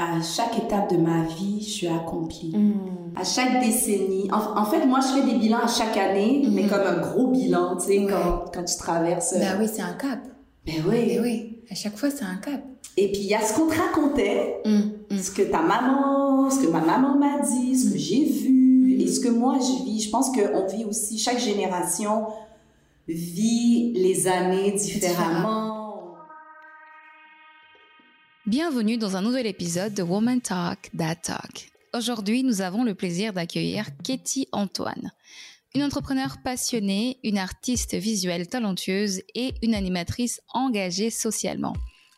à chaque étape de ma vie, je suis accomplie. À chaque décennie. En, fait, moi, je fais des bilans à chaque année, mais comme un gros bilan, tu sais, quand, quand tu traverses. Ben oui, c'est un cap. Ben oui. Ben oui. À chaque fois, c'est un cap. Et puis, il y a ce qu'on te racontait, ce que ta maman, ce que ma maman m'a dit, ce que j'ai vu, et ce que moi, je vis. Je pense qu'on vit aussi, chaque génération vit les années différemment. Bienvenue dans un nouvel épisode de Woman Talk, That Talk. Aujourd'hui, nous avons le plaisir d'accueillir Katie Antoine, une entrepreneure passionnée, une artiste visuelle talentueuse et une animatrice engagée socialement.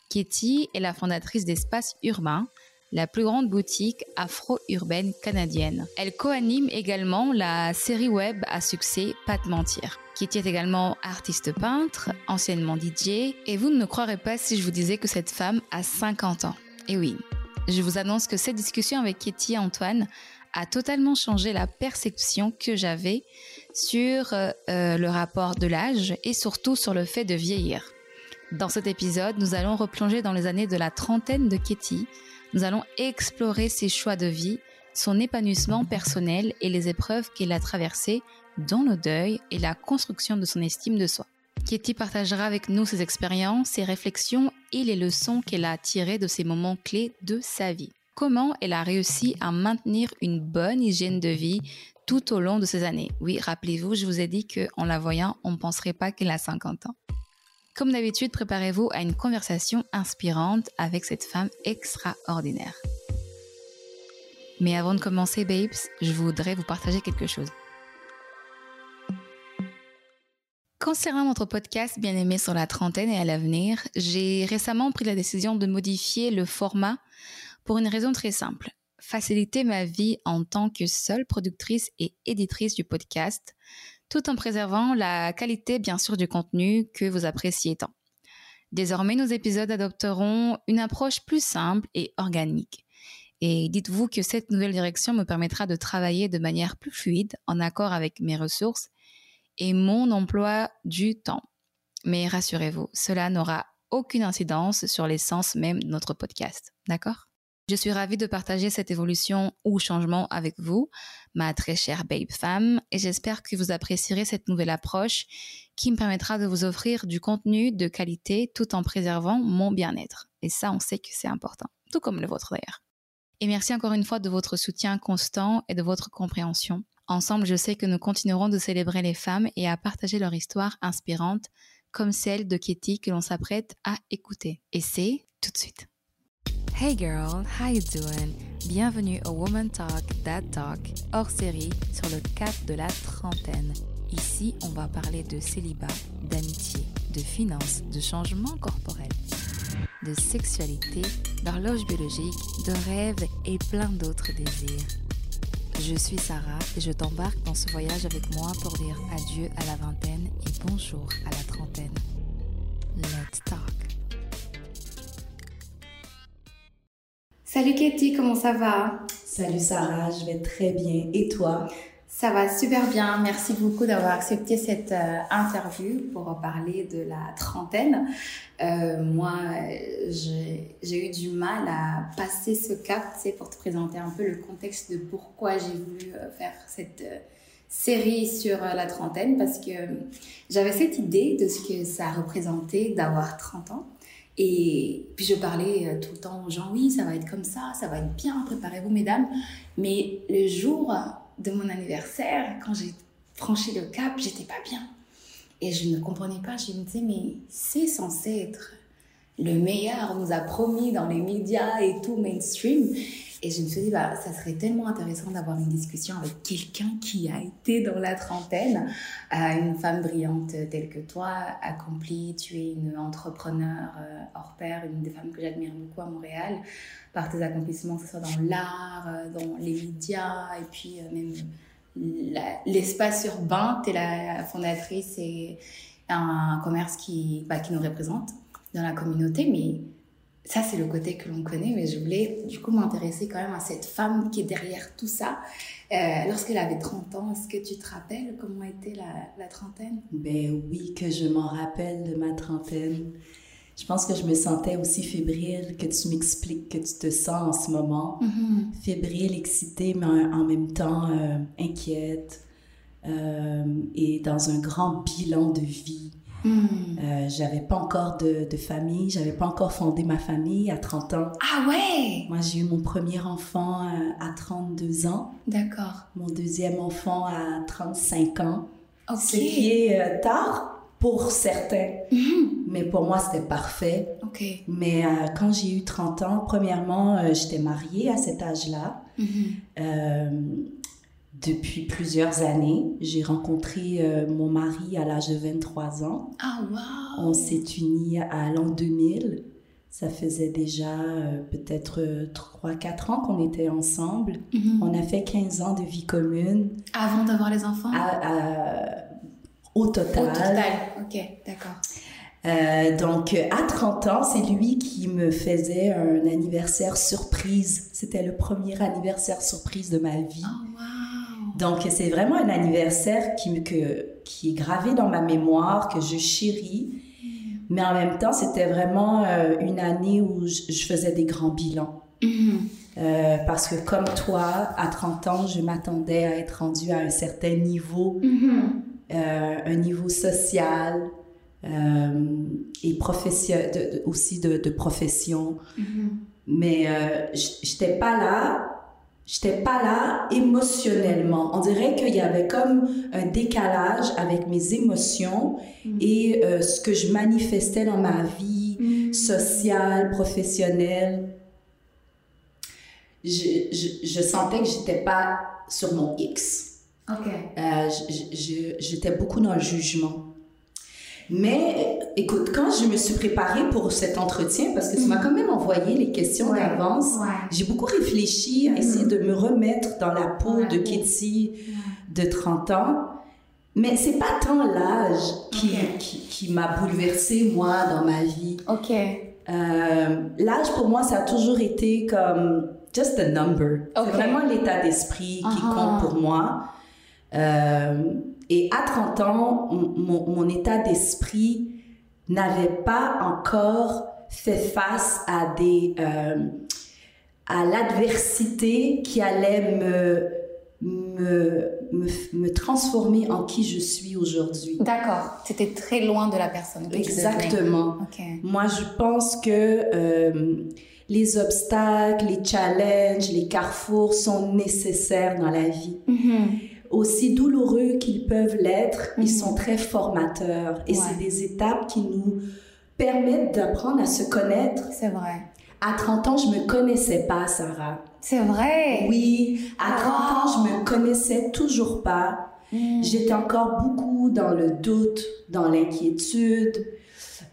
Katie est la fondatrice d'Espace Urbain, la plus grande boutique afro-urbaine canadienne. Elle co-anime également la série web à succès Pas de mentir. Kitty est également artiste peintre, anciennement DJ, et vous ne me croirez pas si je vous disais que cette femme a 50 ans. Et oui, je vous annonce que cette discussion avec Kitty et Antoine a totalement changé la perception que j'avais sur euh, euh, le rapport de l'âge et surtout sur le fait de vieillir. Dans cet épisode, nous allons replonger dans les années de la trentaine de Kitty, nous allons explorer ses choix de vie, son épanouissement personnel et les épreuves qu'elle a traversées dans le deuil et la construction de son estime de soi. Katie partagera avec nous ses expériences, ses réflexions et les leçons qu'elle a tirées de ces moments clés de sa vie. Comment elle a réussi à maintenir une bonne hygiène de vie tout au long de ces années? Oui, rappelez-vous, je vous ai dit qu'en la voyant, on ne penserait pas qu'elle a 50 ans. Comme d'habitude, préparez-vous à une conversation inspirante avec cette femme extraordinaire. Mais avant de commencer, babes, je voudrais vous partager quelque chose. Concernant notre podcast Bien aimé sur la trentaine et à l'avenir, j'ai récemment pris la décision de modifier le format pour une raison très simple. Faciliter ma vie en tant que seule productrice et éditrice du podcast tout en préservant la qualité bien sûr du contenu que vous appréciez tant. Désormais, nos épisodes adopteront une approche plus simple et organique. Et dites-vous que cette nouvelle direction me permettra de travailler de manière plus fluide, en accord avec mes ressources et mon emploi du temps. Mais rassurez-vous, cela n'aura aucune incidence sur l'essence même de notre podcast. D'accord? Je suis ravie de partager cette évolution ou changement avec vous, ma très chère babe femme, et j'espère que vous apprécierez cette nouvelle approche qui me permettra de vous offrir du contenu de qualité tout en préservant mon bien-être. Et ça, on sait que c'est important, tout comme le vôtre d'ailleurs. Et merci encore une fois de votre soutien constant et de votre compréhension. Ensemble, je sais que nous continuerons de célébrer les femmes et à partager leur histoire inspirante comme celle de Kitty que l'on s'apprête à écouter. Et c'est tout de suite. Hey girl, how you doing? Bienvenue au Woman Talk, That Talk, hors série sur le cap de la trentaine. Ici, on va parler de célibat, d'amitié, de finances, de changement corporel, de sexualité, d'horloge biologique, de rêves et plein d'autres désirs. Je suis Sarah et je t'embarque dans ce voyage avec moi pour dire adieu à la vingtaine et bonjour à la trentaine. Let's talk. Salut Katie, comment ça va? Salut Sarah, je vais très bien. Et toi? Ça va super bien. Merci beaucoup d'avoir accepté cette euh, interview pour parler de la trentaine. Euh, moi, j'ai eu du mal à passer ce cap, tu pour te présenter un peu le contexte de pourquoi j'ai voulu euh, faire cette série sur la trentaine, parce que j'avais cette idée de ce que ça représentait d'avoir 30 ans. Et puis je parlais euh, tout le temps aux gens, oui, ça va être comme ça, ça va être bien, préparez-vous mesdames. Mais le jour de mon anniversaire, quand j'ai franchi le cap, j'étais pas bien. Et je ne comprenais pas, je me disais, mais c'est censé être le meilleur, on nous a promis dans les médias et tout mainstream. Et je me suis dit, bah, ça serait tellement intéressant d'avoir une discussion avec quelqu'un qui a été dans la trentaine, euh, une femme brillante telle que toi, accomplie, tu es une entrepreneur euh, hors pair, une des femmes que j'admire beaucoup à Montréal, par tes accomplissements, que ce soit dans l'art, euh, dans les médias, et puis même l'espace urbain, tu es la fondatrice et un commerce qui, bah, qui nous représente dans la communauté, mais ça, c'est le côté que l'on connaît, mais je voulais du coup m'intéresser quand même à cette femme qui est derrière tout ça. Euh, lorsqu'elle avait 30 ans, est-ce que tu te rappelles comment était la, la trentaine? Ben oui, que je m'en rappelle de ma trentaine. Je pense que je me sentais aussi fébrile que tu m'expliques que tu te sens en ce moment. Mm-hmm. Fébrile, excitée, mais en même temps euh, inquiète. Euh, et dans un grand bilan de vie. Mm. Euh, j'avais pas encore de, de famille, j'avais pas encore fondé ma famille à 30 ans. Ah ouais? Moi, j'ai eu mon premier enfant à 32 ans. D'accord. Mon deuxième enfant à 35 ans. Ok. Ce qui est tard pour certains. Mhm. Mais pour moi, c'était parfait. Mais euh, quand j'ai eu 30 ans, premièrement, euh, j'étais mariée à cet âge-là. Mhm. Euh, depuis plusieurs années, j'ai rencontré mon mari à l'âge de 23 ans. Ah, wow! On s'est unis à l'an 2000. Ça faisait déjà peut-être 3-4 ans qu'on était ensemble. Mhm. On a fait 15 ans de vie commune. Avant d'avoir les enfants? au total. Au total, ok, d'accord. Euh, donc, à 30 ans, c'est lui qui me faisait un anniversaire surprise. C'était le premier anniversaire surprise de ma vie. Oh, wow. Donc, c'est vraiment un anniversaire qui, que, qui est gravé dans ma mémoire, que je chéris. Mais en même temps, c'était vraiment euh, une année où je, faisais des grands bilans. Mm-hmm. Euh, parce que comme toi, à 30 ans, je m'attendais à être rendue à un certain niveau. Mm-hmm. Euh, un niveau social et aussi de, profession. Mm-hmm. Mais euh, j'étais pas là j'étais pas là émotionnellement. On dirait qu'il y avait comme un décalage avec mes émotions mm-hmm. et ce que je manifestais dans ma vie mm-hmm. sociale, professionnelle. Je, je, je sentais que j'étais pas sur mon X. Euh, j'étais beaucoup dans le jugement. Mais écoute, quand je me suis préparée pour cet entretien, parce que tu m'as mm. quand même envoyé les questions d'avance, j'ai beaucoup réfléchi à mm-hmm. essayer de me remettre dans la peau de Kitty de 30 ans. Mais c'est pas tant l'âge qui, qui, m'a bouleversée, moi, dans ma vie. OK. Euh, l'âge, pour moi, ça a toujours été comme just a number. C'est vraiment l'état d'esprit qui uh-huh. compte pour moi. Euh, et à 30 ans, mon, mon état d'esprit n'avait pas encore fait face à des euh, à l'adversité qui allait me, me, me, me, transformer en qui je suis aujourd'hui. D'accord. C'était très loin de la personne que Exactement. Okay. Moi, je pense que euh, les obstacles, les challenges, les carrefours sont nécessaires dans la vie. Mm-hmm aussi douloureux qu'ils peuvent l'être, ils mhm. sont très formateurs. Et c'est des étapes qui nous permettent d'apprendre à se connaître. C'est vrai. À 30 ans, je me connaissais pas, Sarah. C'est vrai. Oui, à 30 ans, je me connaissais toujours pas. Mhm. J'étais encore beaucoup dans le doute, dans l'inquiétude.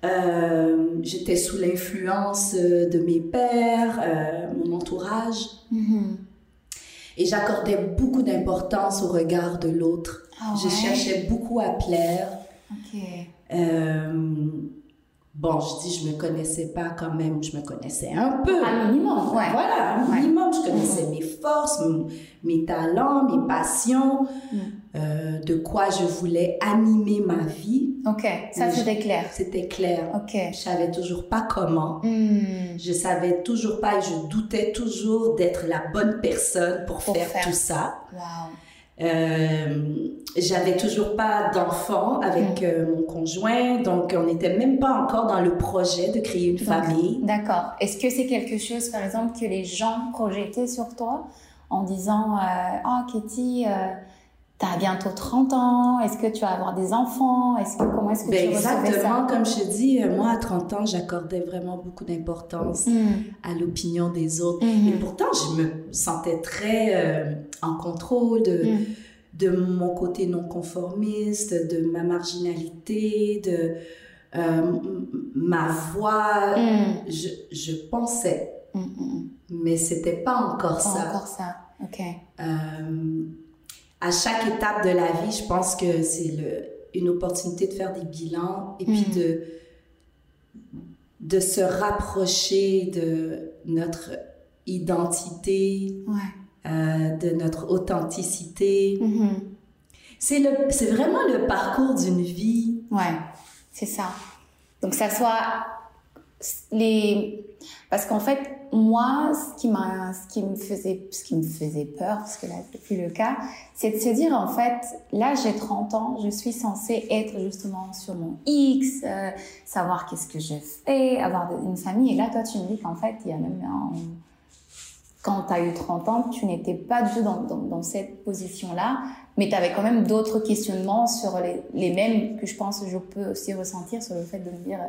Euh, j'étais sous l'influence de mes pères, euh, mon entourage. Mhm. Et j'accordais beaucoup d'importance au regard de l'autre. Ah je cherchais beaucoup à plaire. Euh, bon, je dis, je me connaissais pas quand même, je me connaissais un peu. Un minimum, ouais. Voilà, un minimum. Je connaissais mes forces, mes talents, mes passions, mm. Euh, de quoi je voulais animer ma vie. Ok, ça c'était clair. C'était clair. Ok. Je savais toujours pas comment. Hmm. Je savais toujours pas et je doutais toujours d'être la bonne personne pour, faire, tout ça. Wow. Euh, j'avais toujours pas d'enfant avec hmm. euh, mon conjoint, donc on n'était même pas encore dans le projet de créer une famille. D'accord. Est-ce que c'est quelque chose, par exemple, que les gens projetaient sur toi en disant, euh, oh Katie, euh, tu as bientôt 30 ans, est-ce que tu vas avoir des enfants, est-ce que comment est-ce que ben tu Exactement, comme je dis, euh, moi à 30 ans, j'accordais vraiment beaucoup d'importance mm. à l'opinion des autres. Mm-hmm. Et pourtant, je me sentais très euh, en contrôle de, mm. de mon côté non conformiste, de ma marginalité, de euh, ma voix. Je, je, pensais, mais c'était pas encore pas ça. encore ça, ok à chaque étape de la vie, je pense que c'est une opportunité de faire des bilans et puis mm. de, de se rapprocher de notre identité, euh, de notre authenticité. C'est le, c'est vraiment le parcours d'une vie. Ouais, c'est ça. Donc ça soit les parce qu'en fait moi ce qui m'a ce qui me faisait ce qui me faisait peur parce que là c'est plus le cas c'est de se dire en fait là j'ai 30 ans je suis censée être justement sur mon X euh, savoir qu'est-ce que je fais avoir une famille. Et là toi tu me dis qu'en fait il y a même un, quand tu as eu 30 ans, tu n'étais pas du tout dans, dans, dans cette position-là, mais tu avais quand même d'autres questionnements sur les, les, mêmes que je pense je peux aussi ressentir sur le fait de me dire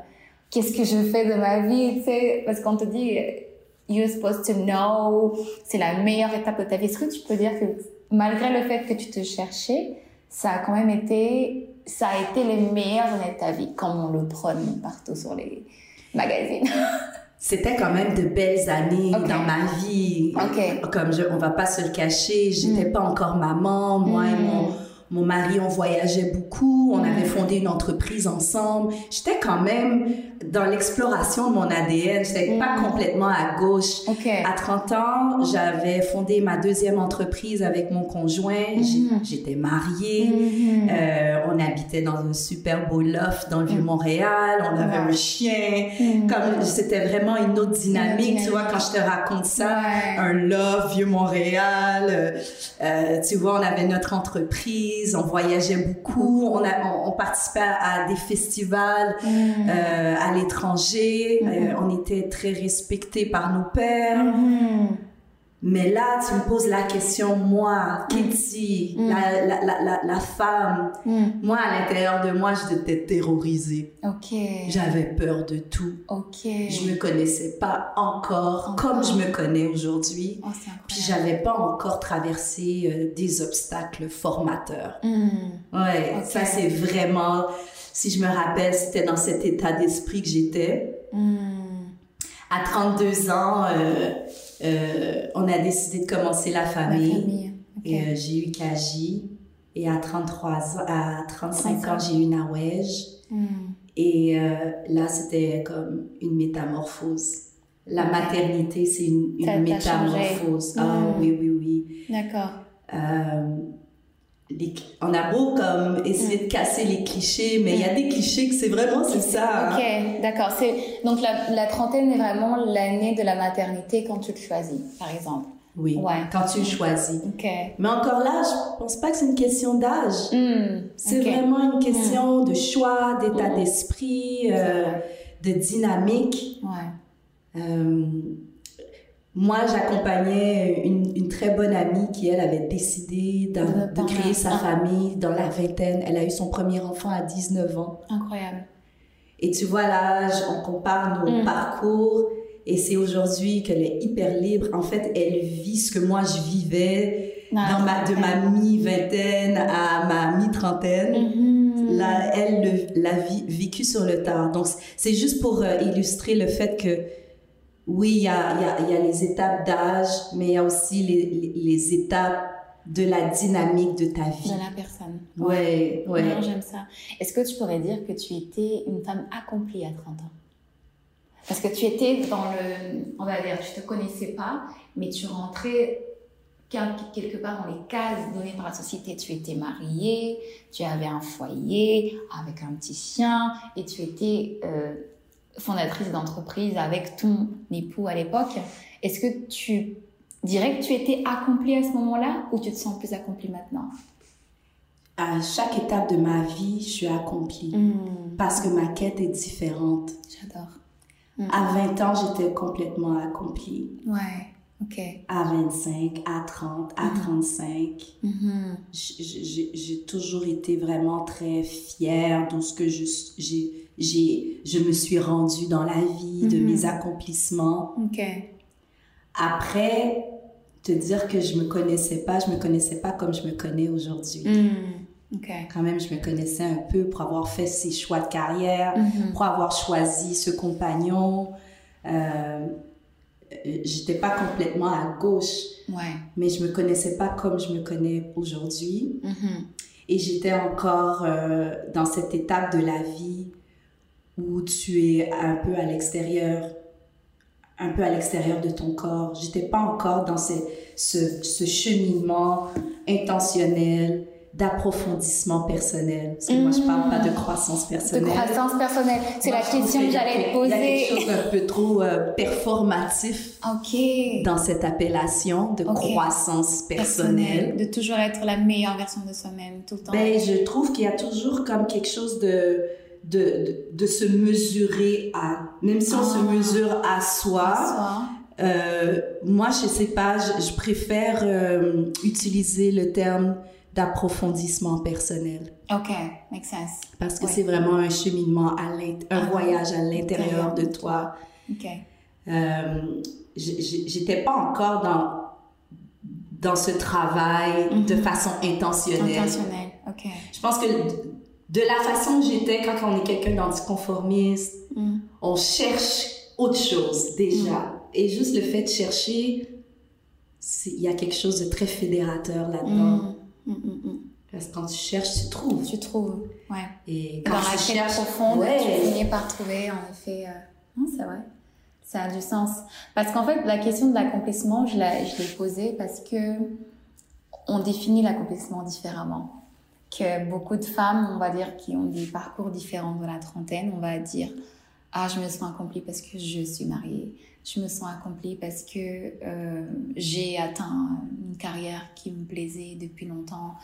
qu'est-ce que je fais de ma vie, tu sais, parce qu'on te dit you're supposed to know, c'est la meilleure étape de ta vie. Est-ce que tu peux dire que malgré le fait que tu te cherchais, ça a quand même été, ça a été les meilleures années de ta vie, comme on le prône partout sur les magazines? C'était quand même de belles années dans ma vie. Comme je, on va pas se le cacher, j'étais mm. pas encore maman, moi et mon mm. Mon mari, on voyageait beaucoup, on avait fondé une entreprise ensemble. J'étais quand même dans l'exploration de mon ADN. J'étais pas mm. complètement à gauche. À 30 ans, j'avais fondé ma deuxième entreprise avec mon conjoint. Mm-hmm. J'étais mariée. Mm-hmm. Euh, on habitait dans un super beau loft dans le Vieux-Montréal. On avait un chien. Mm. Comme c'était vraiment une autre dynamique. Tu vois, quand je te raconte ça, un loft, Vieux-Montréal. Euh, tu vois, on avait notre entreprise on voyageait beaucoup, on, on, participait à, des festivals mm. euh, à l'étranger, mm-hmm. euh, on était très respectés par nos pères. Mm-hmm. Mais là, tu me poses la question, moi, Kitty, mm. la, la, la, la, femme, mm. moi, à l'intérieur de moi, j'étais terrorisée. Ok. J'avais peur de tout. Ok. Je me connaissais pas encore, comme je me connais aujourd'hui. Oh, Puis j'avais pas encore traversé euh, des obstacles formateurs. Mm. Ouais, ça c'est vraiment, si je me rappelle, c'était dans cet état d'esprit que j'étais. À 32 ans, euh, euh, on a décidé de commencer la famille. Et euh, j'ai eu Kaji. Et à 33 ans, à 35 ans, j'ai eu Nawège. Hmm. Et euh, là, c'était comme une métamorphose. La maternité, c'est une, métamorphose. Ah hmm. oui, oui, oui. D'accord. On a beau comme essayer hmm. de casser les clichés, mais il y a des clichés que c'est vraiment c'est ça. Hein. Ok, d'accord. C'est donc la, la, trentaine est vraiment l'année de la maternité quand tu le choisis, par exemple. Oui. Ouais. Quand tu le choisis. Ok. Mais encore là, je pense pas que c'est une question d'âge. Hmm, c'est vraiment une question hmm. de choix, d'état d'esprit, euh, de dynamique. Ouais. Euh, moi, j'accompagnais une, une, très bonne amie qui, elle, avait décidé de, de créer sa famille dans la vingtaine. Elle a eu son premier enfant à 19 ans. Incroyable. Et tu vois, là, on compare nos mm. parcours et c'est aujourd'hui qu'elle est hyper libre. En fait, elle vit ce que moi, je vivais dans ma, de ma mi-vingtaine à ma mi-trentaine. Mm-hmm. Là, elle l'a vécu sur le tard. Donc, c'est juste pour euh, illustrer le fait que oui, il y a, y, a, y a, les étapes d'âge, mais il y a aussi les, les, étapes de la dynamique de ta vie. De la personne. Ouais, ouais. J'aime ça. Est-ce que tu pourrais dire que tu étais une femme accomplie à 30 ans? Parce que tu étais dans le, on va dire, tu te connaissais pas, mais tu rentrais quelque part dans les cases données par la société. Tu étais mariée, tu avais un foyer avec un petit chien et tu étais euh, fondatrice d'entreprise avec ton époux à l'époque, est-ce que tu dirais que tu étais accomplie à ce moment-là ou tu te sens plus accomplie maintenant? À chaque étape de ma vie, je suis accomplie hmm. parce que ma quête est différente. J'adore. À 20 ans, j'étais complètement accomplie. Ouais. Ok. À 25, à 30, à 35. Hmm. Hmm. J'ai toujours été vraiment très fière de ce que j'ai j'ai, je me suis rendue dans la vie, de mhm. mes accomplissements. Après, te dire que je me connaissais pas, je me connaissais pas comme je me connais aujourd'hui. Mhm. Quand même, je me connaissais un peu pour avoir fait ces choix de carrière, mhm. pour avoir choisi ce compagnon. Euh, j'étais pas complètement à gauche, ouais. mais je me connaissais pas comme je me connais aujourd'hui. Et j'étais encore euh, dans cette étape de la vie où tu es un peu à l'extérieur, un peu à l'extérieur de ton corps. J'étais pas encore dans ce, ce, ce cheminement intentionnel d'approfondissement personnel. Parce que moi, je parle pas de croissance personnelle. De croissance personnelle. C'est la question que j'allais te poser. Il y a quelque chose d'un peu trop euh, performatif Ok. dans cette appellation de croissance personnelle. De toujours être la meilleure version de soi-même tout le temps. Ben, je trouve qu'il y a toujours comme quelque chose de, de, de, se mesurer à. Même si on se ah. mesure à soi. À soi. Euh, moi, je sais pas, je, préfère euh, utiliser le terme d'approfondissement personnel. OK, makes sense. Parce que c'est vraiment un cheminement, à un ah, voyage à l'intérieur de toi. OK. Euh, J'étais pas encore dans, dans ce travail de mhm. façon intentionnelle. Intentionnelle, OK. Je pense que de la façon que j'étais quand on est quelqu'un d'anticonformiste, mm. on cherche autre chose déjà. Mm. Et juste le fait de chercher, il y a quelque chose de très fédérateur là-dedans. Mm. Mm. Parce que quand tu cherches, tu trouves. Tu trouves, ouais. Et quand Dans tu la cherches, profonde, tu finis par trouver, en effet. Euh, non, c'est vrai. Ça a du sens. Parce qu'en fait, la question de l'accomplissement, je l'ai posée parce que on définit l'accomplissement différemment. Que beaucoup de femmes, on va dire, qui ont des parcours différents de la trentaine, on va dire, ah, je me sens accomplie parce que je suis mariée. Je me sens accomplie parce que euh, j'ai atteint une carrière qui me plaisait depuis longtemps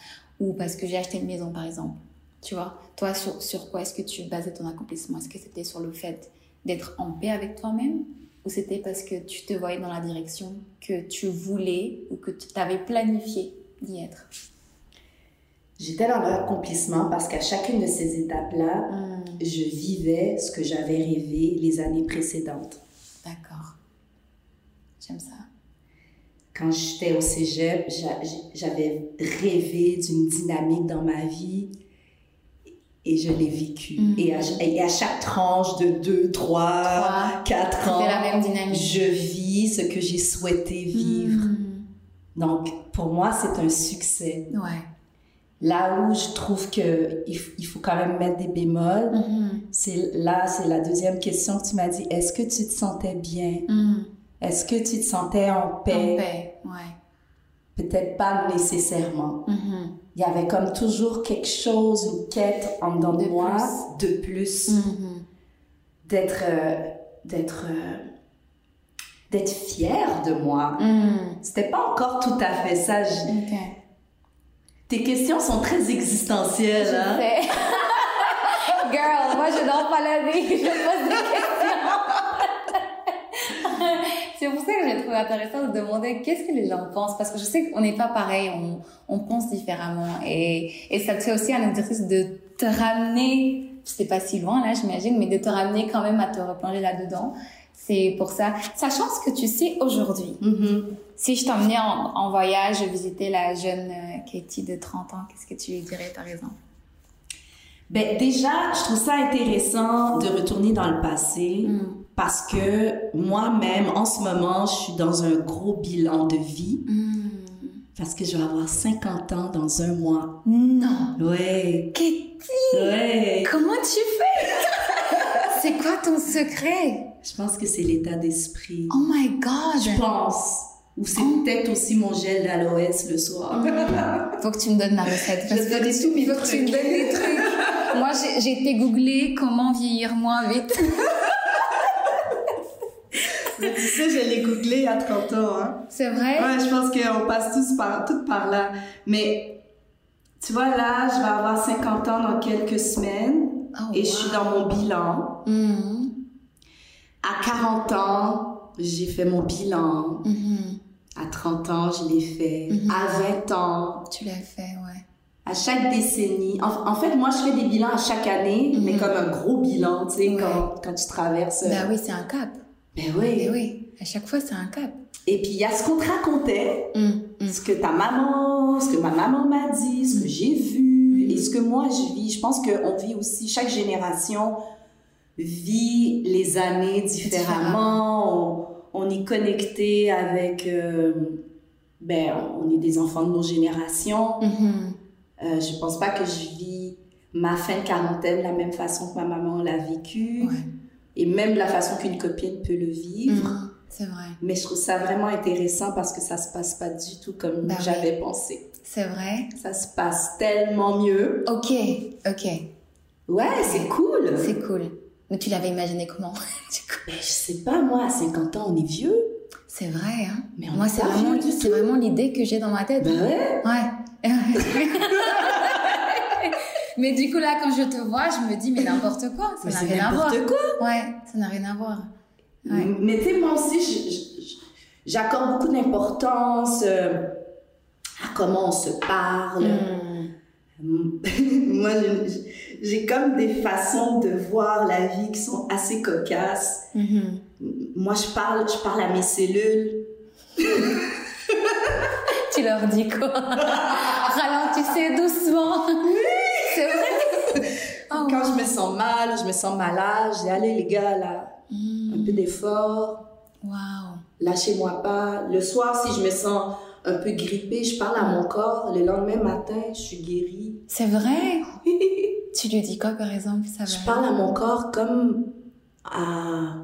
ou parce que j'ai acheté une maison par exemple. Tu vois, toi, sur, sur quoi est-ce que tu basais ton accomplissement? Est-ce que c'était sur le fait d'être en paix avec toi-même ou c'était parce que tu te voyais dans la direction que tu voulais ou que tu t'avais planifié d'y être? J'étais dans l'accomplissement parce qu'à chacune de ces étapes-là, hmm. je vivais ce que j'avais rêvé les années précédentes. D'accord. J'aime ça. Quand j'étais au cégep, j'avais rêvé d'une dynamique dans ma vie et je l'ai vécu. Mm. Et, à, chaque tranche de 2, 3, 4 ans, la même dynamique. je vis ce que j'ai souhaité vivre. Mm. Donc, pour moi, c'est un succès. Ouais. Là où je trouve que il, faut quand même mettre des bémols, mm-hmm. c'est là, c'est la deuxième question que tu m'as dit. Est-ce que tu te sentais bien? Mm. Est-ce que tu te sentais en paix? En paix, ouais. Peut-être pas nécessairement. Mm-hmm. Il y avait comme toujours quelque chose, une quête en dedans de, moi de plus. Mm-hmm. D'être, euh, d'être, euh, d'être fière de moi. C'était pas encore tout à fait ça. Tes questions sont très existentielles. Je hein? sais. Girl, moi je dors pas la nuit, je pose des questions. c'est pour ça que j'ai trouvé intéressant de demander qu'est-ce que les gens pensent, parce que je sais qu'on n'est pas pareil, on, on, pense différemment. Et, et ça te fait aussi un exercice de te ramener, c'était pas si loin là, j'imagine, mais de te ramener quand même à te replonger là-dedans. C'est pour ça. Sachant ce que tu sais aujourd'hui, mm-hmm. si je t'emmenais en, en, voyage, visiter la jeune euh, Katie de 30 ans, qu'est-ce que tu lui dirais par exemple? Ben, déjà, je trouve ça intéressant de retourner dans le passé mm. parce que moi-même, en ce moment, je suis dans un gros bilan de vie. Mm. Parce que je vais avoir 50 ans dans un mois. Non. Ouais. Katie. Ouais. Comment tu fais? C'est quoi ton secret? Je pense que c'est l'état d'esprit. Oh my God. Je pense. Ou c'est oh. peut-être aussi mon gel d'aloès le soir. Faut que tu me donnes ma recette. Parce je que tous mes Faut que tu me donnes des trucs. Moi, j'ai été googler comment vieillir moins vite. Mais tu sais, je l'ai googlé à 30 ans. Hein. C'est vrai? Ouais, je pense qu'on passe tous par, toutes par là. Mais tu vois, là, je vais avoir 50 ans dans quelques semaines. Oh, et je suis dans mon bilan. Mm-hmm. À 40 ans, j'ai fait mon bilan. Mm-hmm. À 30 ans, je l'ai fait. Mm-hmm. À 20 ans. Tu l'as fait, ouais à chaque décennie. En, fait, moi, je fais des bilans à chaque année, mais comme un gros bilan, tu sais, quand, quand tu traverses. Ben oui, c'est un cap. Ben oui. Ben oui, à chaque fois, c'est un cap. Et puis, il y a ce qu'on te racontait, mm, mm. ce que ta maman, ce que ma maman m'a dit, ce que j'ai vu, et ce que moi, je vis. Je pense qu'on vit aussi, chaque génération vit les années différemment. On, est connecté avec... Euh, ben, on est des enfants de nos générations. Mm-hmm. Euh, je pense pas que je vis ma fin de quarantaine de la même façon que ma maman l'a vécu. Et même la façon qu'une copine peut le vivre. C'est vrai. Mais je trouve ça vraiment intéressant parce que ça se passe pas du tout comme bah j'avais pensé. C'est vrai? Ça se passe tellement mieux. Ok, ok. Ouais, c'est cool. C'est cool. Mais tu l'avais imaginé comment Mais je sais pas, moi, à 50 ans, on est vieux. C'est vrai, hein. Mais moi, c'est vraiment, c'est vraiment l'idée que j'ai dans ma tête. Bah ouais. Ouais. mais du coup, là, quand je te vois, je me dis, mais n'importe quoi. Ça n'a rien à voir. N'importe quoi. Ouais, ça n'a rien à voir. Mais tu sais, moi aussi, j'accorde beaucoup d'importance euh, comment on se parle. Hmm. moi, j'ai comme des façons de voir la vie qui sont assez cocasses. Mm-hmm. Moi, je parle, je parle à mes cellules. tu leur dis quoi? Ralentissez doucement. Oui, c'est vrai. Oh, Quand je me sens mal, je me sens malade, je dis allez les gars là, un peu d'effort. Wow. Lâchez-moi pas. Le soir, si je me sens un peu grippée, je parle à mon corps. Le lendemain matin, je suis guérie. C'est vrai? tu lui dis quoi, par exemple ça Je parle à mon corps comme à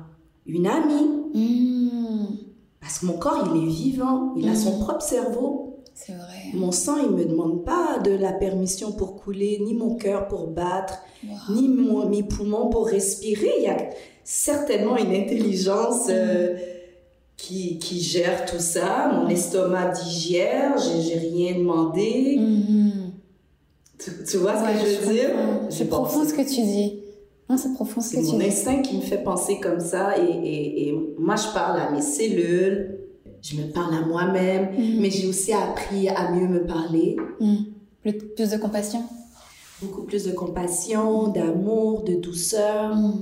une amie. Hmm. Parce que mon corps, il est vivant. Il a son hmm. propre cerveau. C'est vrai. Mon sang, il me demande pas de la permission pour couler, ni mon cœur pour battre, ni mes poumons pour respirer. Il y a certainement une intelligence euh, qui, qui, gère tout ça. Mon estomac digère, j'ai rien demandé. Mm-hmm. tu, vois ce que je veux dire? C'est profond ce que tu dis. C'est profond ce que tu dis. C'est mon instinct qui me fait penser comme ça. Et, et, et, moi, je parle à mes cellules, je me parle à moi-même, mm-hmm. mais j'ai aussi appris à mieux me parler. Mm. Plus, de compassion? Beaucoup plus de compassion, d'amour, de douceur. Mm.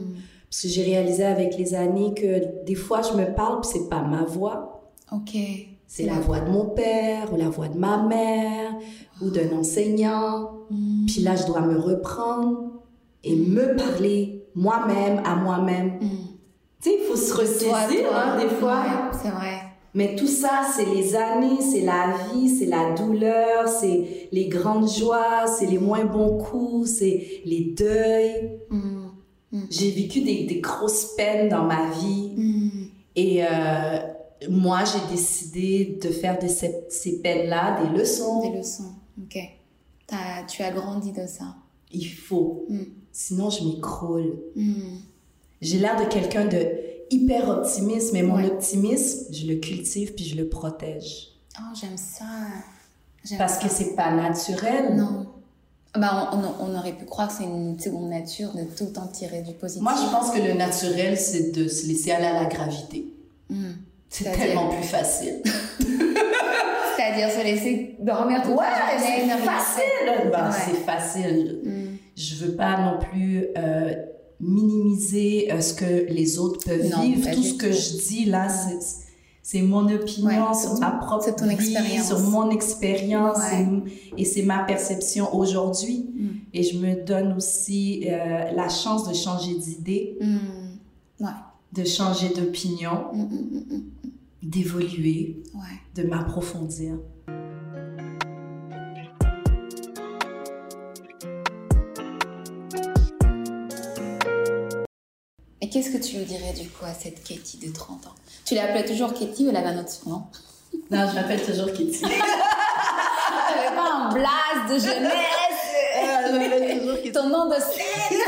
Parce que j'ai réalisé avec les années que des fois, je me parle, c'est pas ma voix. OK. C'est la voix de mon père, ou la voix de ma mère, ou d'un enseignant. Mm. Puis là, je dois me reprendre et me parler moi-même, à moi-même. Mm. Tu sais, il faut se ressaisir, hein, des fois. c'est vrai. Mais tout ça, c'est les années, c'est la vie, c'est la douleur, c'est les grandes joies, c'est les moins bons coups, c'est les deuils. Mm. Mm. J'ai vécu des, des, grosses peines dans ma vie. Mm. Et euh, moi, j'ai décidé de faire de ces, ces peines-là des leçons. Des leçons, ok. As, tu as grandi de ça. Il faut. Mm. Sinon, je m'écroule. J'ai l'air de quelqu'un de hyper optimiste, mais mon optimisme, je le cultive puis je le protège. Oh, j'aime ça. Parce que c'est pas naturel. Non. Bah, on, aurait pu croire que c'est une seconde nature de tout le temps tirer du positif. Moi, je pense que le naturel, c'est de se laisser aller à la gravité. Hmm. C'est tellement plus facile. C'est-à-dire se laisser dormir toute ouais, c'est facile. Bah, C'est facile. Je veux pas non plus euh, minimiser euh, ce que les autres peuvent vivre. Tout ce que je dis là, c'est c'est mon opinion sur ma propre ton vie, sur mon expérience et, c'est ma perception aujourd'hui. Mm. Et je me donne aussi euh, la chance de changer d'idée, mm. de changer d'opinion, mm, d'évoluer, de m'approfondir. Et qu'est-ce que tu lui dirais du coup à cette Katie de 30 ans? Tu l'appelais toujours Katie ou elle avait un autre surnom? Non, je l'appelle toujours Katie. T'avais pas un blast de jeunesse? Ton nom de scène?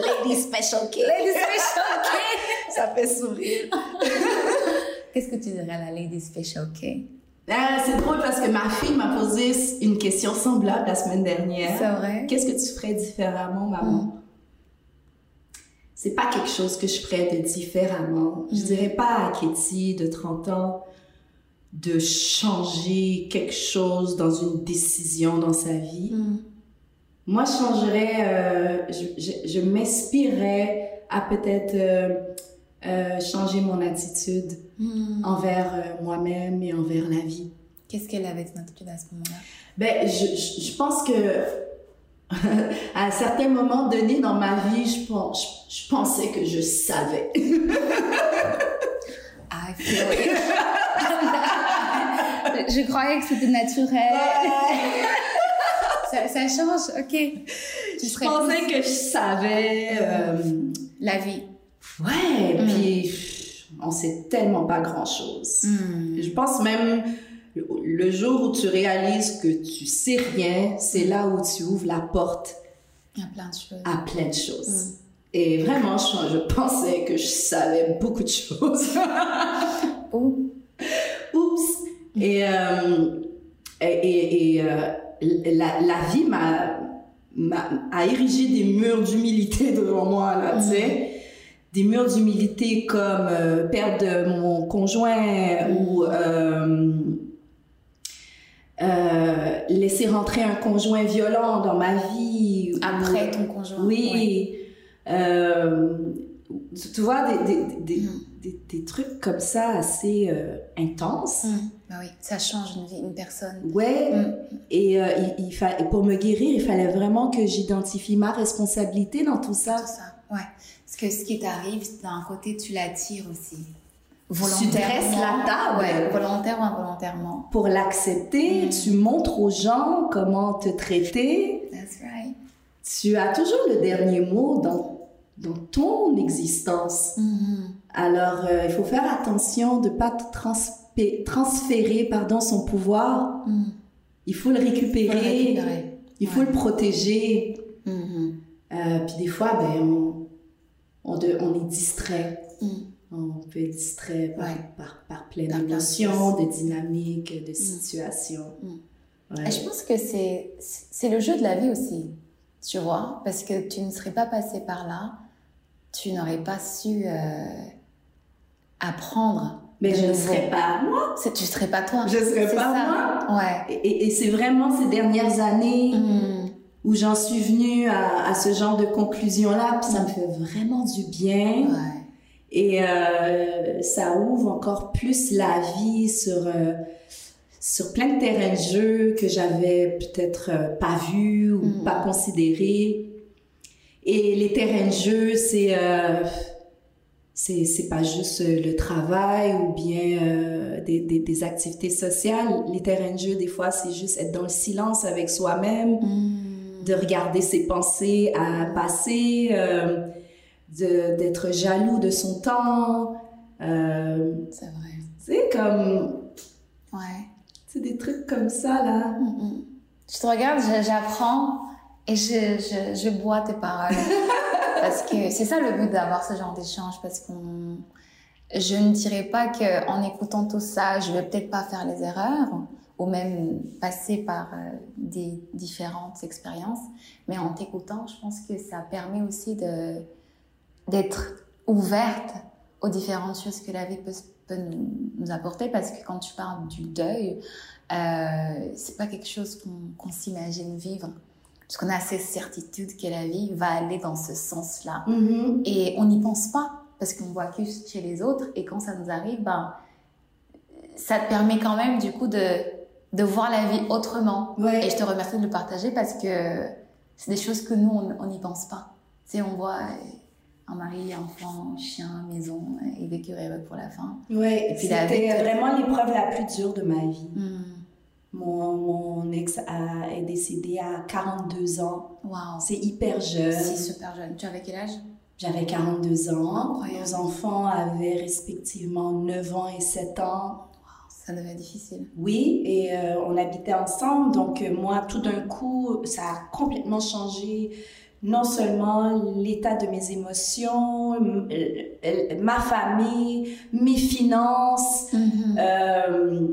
Lady Special K. Lady Special K. Ça fait sourire. Qu'est-ce que tu dirais à la Lady Special K? Ah, c'est drôle parce que ma fille m'a posé une question semblable la semaine dernière. C'est vrai. Qu'est-ce que tu ferais différemment, maman? C'est pas quelque chose que je ferais de différemment. Je mm. dirais pas à Katie de 30 ans de changer quelque chose dans une décision dans sa vie. Mm. Moi, je changerais, euh, je, je, m'inspirerais à peut-être euh, euh, changer mon attitude mm. envers moi-même et envers la vie. Qu'est-ce qu'elle avait son attitude à ce moment-là? Ben, je, je pense que à un certain moment donné dans ma vie, je, pense, je, pensais que je savais. I feel je croyais que c'était naturel. ça, ça, change, ok. je pensais que je savais. Euh, La vie. Ouais, mm. puis on sait tellement pas grand-chose. Mm. Je pense même le jour où tu réalises que tu sais rien, c'est là où tu ouvres la porte à plein de choses. À plein de choses. Mm. Et vraiment, je, pensais que je savais beaucoup de choses. Oups. Et, euh, et, et euh, la, la, vie m'a, a érigé des murs d'humilité devant moi, là, tu sais. Mm. Des murs d'humilité comme euh, perdre mon conjoint ou euh, laisser rentrer un conjoint violent dans ma vie. Après ton conjoint. Oui. Euh, tu vois, des, des, mm. des, des, trucs comme ça assez euh, intenses. Mm. Bah oui, ça change une, vie, une personne. Ouais. Mm. Et, il, il pour me guérir, il fallait vraiment que j'identifie ma responsabilité dans tout ça. Tout ça, ouais. Parce que ce qui t'arrive, d'un côté, tu l'attires aussi volontairement. La table. Ouais, volontaire ou involontairement. Pour l'accepter, mm. tu montres aux gens comment te traiter. That's right. Tu as toujours le dernier mot dans, dans ton existence. Mm-hmm. Alors, euh, il faut faire attention de ne pas transférer pardon, son pouvoir. Mm. Il faut le récupérer. Il faut le, protéger. Mm-hmm. Euh, puis des fois, ben, on, on, on est distrait. On peut être distrait par, par, plein d'émotions, de dynamiques, de mm. situations. Mm. je pense que c'est, le jeu de la vie aussi, tu vois, parce que tu ne serais pas passé par là, tu n'aurais pas su euh, apprendre. Mais je ne serais pas moi. Tu ne serais pas toi. Je ne serais pas moi. Ouais. Et, c'est vraiment ces dernières années mm. où j'en suis venue à, à, ce genre de conclusion-là, puis ça me fait vraiment du bien. Ouais et euh, ça ouvre encore plus la vie sur, euh, sur plein de terrains de jeu que j'avais peut-être euh, pas vus ou mm. pas considérés. Et les terrains de jeu, c'est c'est c'est pas juste le travail ou bien des, des, des, activités sociales. Les terrains de jeu, des fois, c'est juste être dans le silence avec soi-même, mm. de regarder ses pensées à passer d'être jaloux de son temps. Euh, c'est vrai. C'est comme. Ouais. C'est des trucs comme ça, là. Mm, mm. Je te regarde, j'apprends et je, je, je, bois tes paroles. parce que c'est ça le but d'avoir ce genre d'échange, parce qu'on. Je ne dirais pas qu'en écoutant tout ça, je vais peut-être pas faire les erreurs ou même passer par euh, des différentes expériences, mais en t'écoutant, je pense que ça permet aussi de d'être ouverte aux différentes choses que la vie peut, peut nous, apporter parce que quand tu parles du deuil, euh, c'est pas quelque chose qu'on s'imagine vivre parce qu'on a cette certitude que la vie va aller dans ce sens-là mm-hmm. et on n'y pense pas parce qu'on voit que chez les autres et quand ça nous arrive, ben ça te permet quand même du coup de de voir la vie autrement. Et je te remercie de le partager parce que c'est des choses que nous on n'y pense pas. Tu sais, on voit un mari, enfant, chien, maison et vécu pour la fin. Ouais, c'était vraiment l'épreuve la plus dure de ma vie. Hmm. Mon, mon, ex a, est décédé à 42 ans. Wow. C'est hyper jeune. C'est super jeune. Tu avais quel âge? J'avais 42 ans. Nos enfants avaient respectivement 9 ans et 7 ans. Ça devait être difficile. Oui, et euh, on habitait ensemble. Donc, euh, moi, tout d'un coup, ça a complètement changé non seulement l'état de mes émotions, ma famille, mes finances, mm-hmm. euh,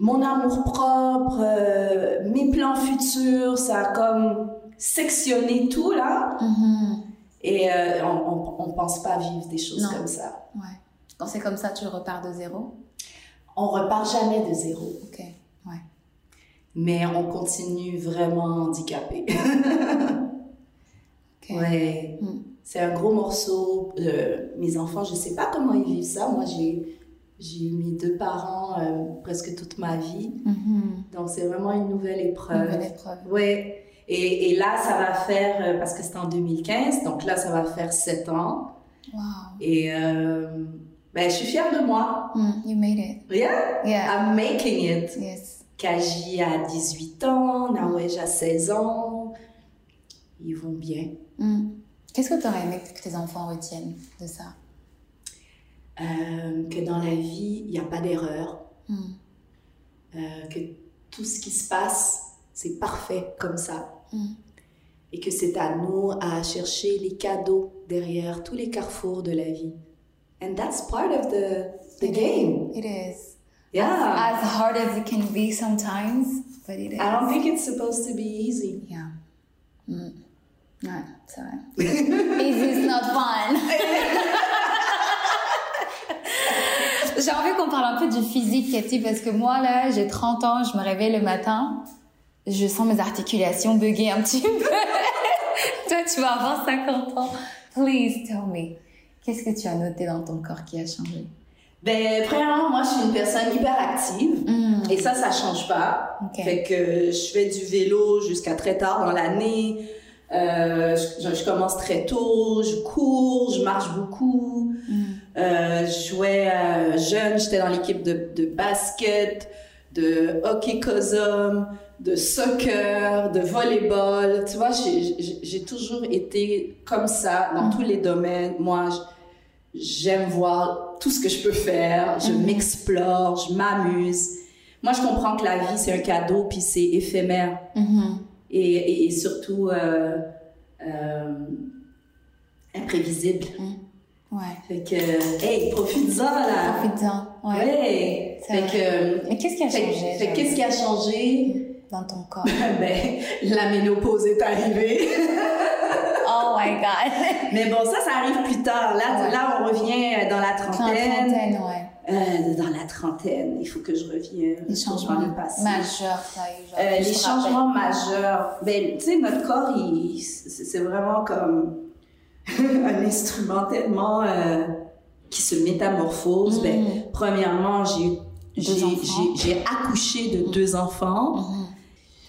mon amour propre, euh, mes plans futurs, ça a comme sectionné tout là. Mm-hmm. Et euh, on, ne pense pas vivre des choses comme ça. Ouais. Quand c'est comme ça, tu repars de zéro? On repart jamais de zéro. Ok, ouais. Mais on continue vraiment handicapé. Ouais. Hmm. C'est un gros morceau. mes enfants, je sais pas comment ils vivent ça. Moi, j'ai j'ai eu mes deux parents euh, presque toute ma vie. Mm-hmm. Donc, c'est vraiment une nouvelle épreuve. Nouvelle épreuve. Ouais. Et, et, là, ça va faire, euh, parce que c'était en 2015, donc là, ça va faire sept ans. Wow. Et euh, ben, je suis fière de moi. Mm, you made it. Yeah? Yeah. I'm making it. Yes. Kaji a 18 ans, Nawej a 16 ans. Ils vont bien. Hmm. Qu'est-ce que tu aurais aimé que tes enfants retiennent de ça? Euh, que dans la vie, il n'y a pas d'erreur, mm. euh, que tout ce qui se passe, c'est parfait comme ça. Mm. Et que c'est à nous à chercher les cadeaux derrière tous les carrefours de la vie. And that's part of the, the game. It is. Yeah. As, as, hard as it can be sometimes, but it is. I don't think it's supposed to be easy. Yeah. Mm. C'est vrai. easy is not fun. J'ai envie qu'on parle un peu du physique, Cathy, parce que moi, là, j'ai 30 ans, je me réveille le matin, je sens mes articulations bugger un petit peu. Toi, tu vas avoir 50 ans. Please tell me, qu'est-ce que tu as noté dans ton corps qui a changé? Ben, premièrement, moi, je suis une personne hyper active. Hmm. Et ça, ça change pas. Fait que je fais du vélo jusqu'à très tard dans l'année. Euh, je, commence très tôt, je cours, je marche beaucoup. Mm. Euh, je jouais euh, jeune, j'étais dans l'équipe de, de, basket, de hockey cosum, de soccer, de volleyball. Tu vois, j'ai toujours été comme ça dans mm. tous les domaines. Moi, j'aime voir tout ce que je peux faire, je mm. m'explore, je m'amuse. Moi, je comprends que la vie, c'est un cadeau, puis c'est éphémère. Mm-hmm et, et, surtout euh, euh, imprévisible. Mmh. Ouais. Fait que, hey, profite-en là. Profite-en, ouais. ouais. Fait que, Mais qu'est-ce qui a changé? Fait, qu'est-ce qui a changé? Dans ton corps. ben, la ménopause est arrivée. oh my God. Mais bon, ça, ça arrive plus tard. Là, là on revient dans la trentaine. Dans la trentaine, ouais. Euh, dans la trentaine, il faut que je revienne. Les changements majeurs, euh, Les changements majeurs. Ben, tu sais, notre corps, c'est vraiment comme un instrument tellement euh, qui se métamorphose. Ben, mm. premièrement, j'ai accouché de deux enfants. Mm-hmm.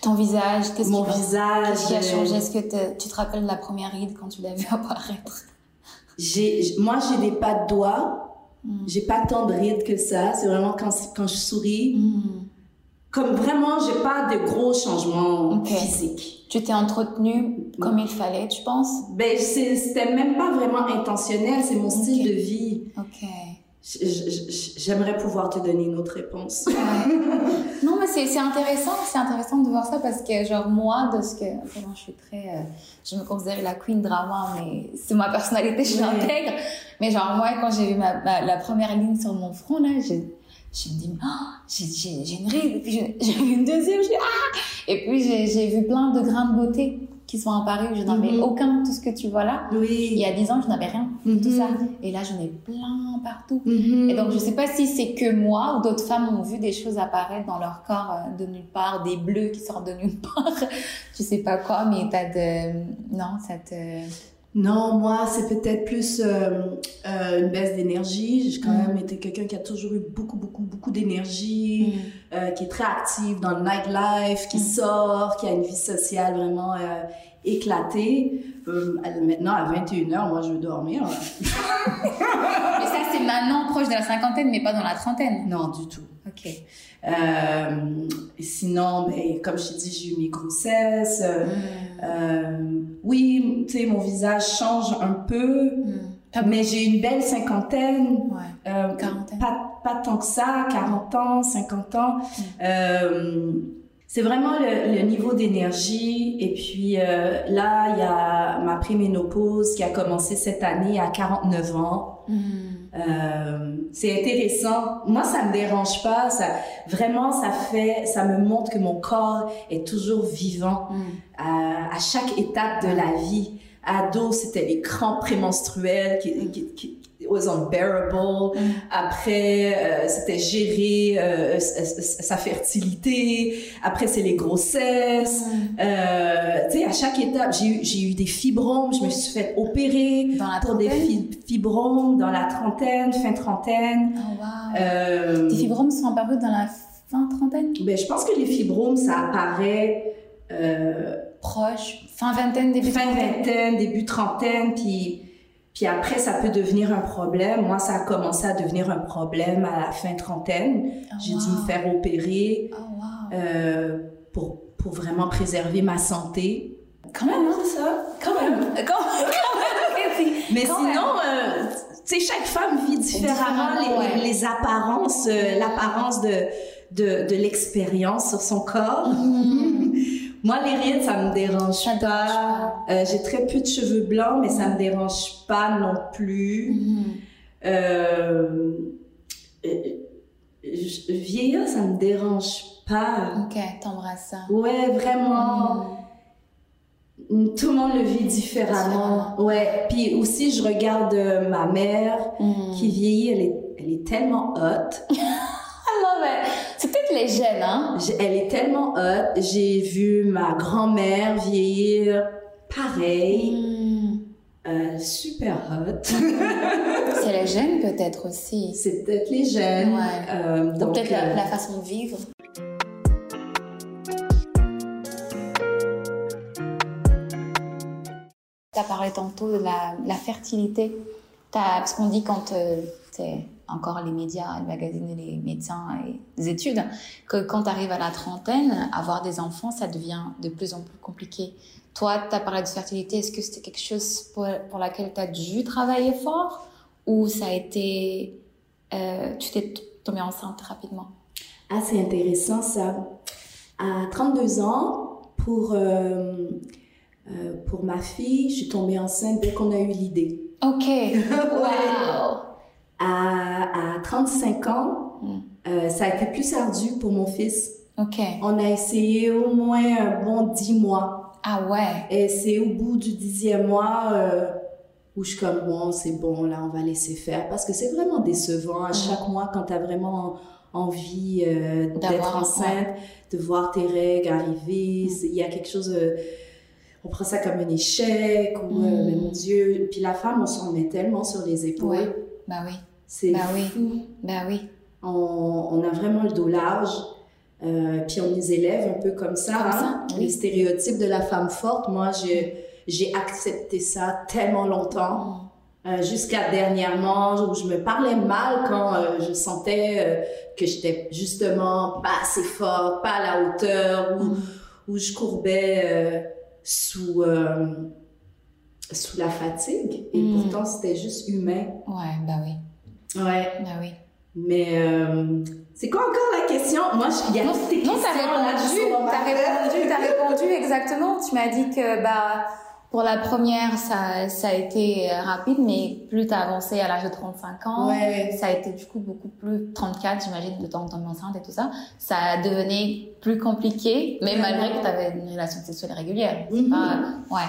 Ton visage, qu'est-ce Mon qui visage. Qui a changé? Est-ce que tu te rappelles de la première ride quand tu l'as vu apparaître? Moi, j'ai des pas de doigts Mm. J'ai pas tant de rides que ça. C'est vraiment quand, quand je souris. Mm. Comme vraiment, j'ai pas de gros changements physiques. Tu t'es entretenue comme il fallait, tu penses? Ben, c'était même pas vraiment intentionnel. C'est mon style de vie. Ok. J'aimerais pouvoir te donner une autre réponse. non, mais c'est intéressant, c'est intéressant de voir ça parce que, genre, moi, de ce que. Vraiment, je suis très. Euh, je me considère la queen drama, mais c'est ma personnalité, je l'intègre. Mais, genre, moi, quand j'ai vu ma, la première ligne sur mon front, là, je, je me dis, oh, j'ai une ride, et puis j'ai une deuxième, je dis, ah! Et puis, j'ai vu plein de grains de beauté qui sont apparus. Je n'avais mhm. aucun, tout ce que tu vois là. Oui. Il y a 10 ans, je n'avais rien, tout ça. Mhm. Et là, j'en ai plein partout. Mhm. Et donc, je ne sais pas si c'est que moi ou d'autres femmes ont vu des choses apparaître dans leur corps euh, de nulle part, des bleus qui sortent de nulle part. je sais pas quoi, mais t'as de... Non, ça te... Non, moi, c'est peut-être plus euh, euh, une baisse d'énergie. J'ai quand même été quelqu'un qui a toujours eu beaucoup, beaucoup, beaucoup d'énergie, qui est très active dans le nightlife, qui sort, qui a une vie sociale vraiment éclaté. Euh, maintenant, à 21h, moi, je veux dormir. mais ça, c'est maintenant proche de la cinquantaine, mais pas dans la trentaine. Non, du tout. OK. Euh, sinon, ben, comme je t'ai dit, j'ai eu mes grossesses. Euh, euh, oui, tu sais, mon visage change un peu. Mm. Mais j'ai une belle cinquantaine. Ouais. Euh, Quarantaine. Pas, pas tant que ça, 40 ans, 50 ans. Mm c'est vraiment le, niveau d'énergie. Et puis euh, là, il y a ma préménopause qui a commencé cette année à 49 ans. Mm. Euh, c'est intéressant. Moi, ça me dérange pas. Ça, vraiment, ça fait, ça me montre que mon corps est toujours vivant mm. à, à, chaque étape de la vie. Ado, c'était les crampes prémenstruelles qui, qui, qui, was unbearable. Mm. Après, euh, c'était gérer euh, sa fertilité. Après, c'est les grossesses. Mm. Euh, tu sais, à chaque étape, j'ai eu, des fibromes. Je me suis fait opérer dans la pour des fibromes dans la trentaine, fin trentaine. Oh, wow. Tes fibromes sont apparus dans la fin trentaine? Ben, je pense que les fibromes, ça apparaît... Proche, fin vingtaine, début fin trentaine? Fin vingtaine, début trentaine, puis puis après, ça peut devenir un problème. Moi, ça a commencé à devenir un problème à la fin trentaine. Oh, J'ai dû me faire opérer oh, wow. euh, pour, pour vraiment préserver ma santé. Quand même, hein, ça? Quand même. Quand, quand même. Mais sinon, euh, tu sais, chaque femme vit différemment les, apparences, euh, l'apparence de, de, de l'expérience sur son corps. Mm. Moi, les rides, ça me dérange pas. Euh, j'ai très peu de cheveux blancs, mais ça me dérange pas non plus. Mm. Euh, vieillir, ça me dérange pas. Ok, t'embrasses ça. Ouais, vraiment. Mm. Tout le monde le vit différemment. Ouais. Puis aussi, je regarde ma mère qui vieillit, elle est, elle est tellement haute. C'est peut-être les gènes, hein? Elle est tellement hot. J'ai vu ma grand-mère vieillir pareil. Hmm. Euh, super hot. c'est les gènes peut-être aussi. C'est peut-être les gènes. Ouais. Euh, peut-être euh, la, façon de vivre. Tu as parlé tantôt de la, la fertilité. As, parce qu'on dit quand tu es encore les médias, les magazines, les médecins et les études, que quand tu arrives à la trentaine, avoir des enfants, ça devient de plus en plus compliqué. Toi, tu as parlé de fertilité, est-ce que c'était quelque chose pour, pour laquelle tu as dû travailler fort ou ça a été... Euh, tu t'es tombée enceinte rapidement? Ah, c'est intéressant ça. À 32 ans, pour, euh, euh, pour ma fille, je suis tombée enceinte dès qu'on a eu l'idée. Ok. wow. À, à 35 ans, hmm. euh, ça a été plus ardu pour mon fils. OK. On a essayé au moins un bon 10 mois. Ah ouais. Et c'est au bout du dixième mois euh, où je suis comme, bon, c'est bon, là, on va laisser faire. Parce que c'est vraiment décevant à hmm. chaque mois quand tu as vraiment envie euh, d'être enceinte, de voir tes règles arriver. Hmm. Il y a quelque chose... on prend ça comme un échec ou mais mon Dieu. Puis la femme, on s'en met tellement sur les épaules. Bah oui. C'est bah oui. Bah oui. On, on, a vraiment le dos large. Euh, puis on les élève un peu comme ça, hein? les stéréotypes de la femme forte. Moi, j'ai accepté ça tellement longtemps, mm. euh, jusqu'à dernièrement où je me parlais mal quand euh, je sentais que j'étais justement pas assez forte, pas à la hauteur, ou mm. où je courbais sous sous la fatigue. Et hmm. pourtant, c'était juste humain. Ouais, bah oui. Ouais. Bah oui. Mais euh, c'est quoi encore la question? Moi, je regarde tes questions. Non, t'as répondu. T'as répondu, t'as répondu exactement. Tu m'as dit que, bah, pour la première, ça, ça a été rapide, mais plus t'as avancé à l'âge de 35 ans, ouais. ça a été du coup beaucoup plus, 34, j'imagine, de temps en temps enceinte et tout ça, ça devenait plus compliqué, mais malgré que t'avais une relation sexuelle régulière. Mm pas, ouais.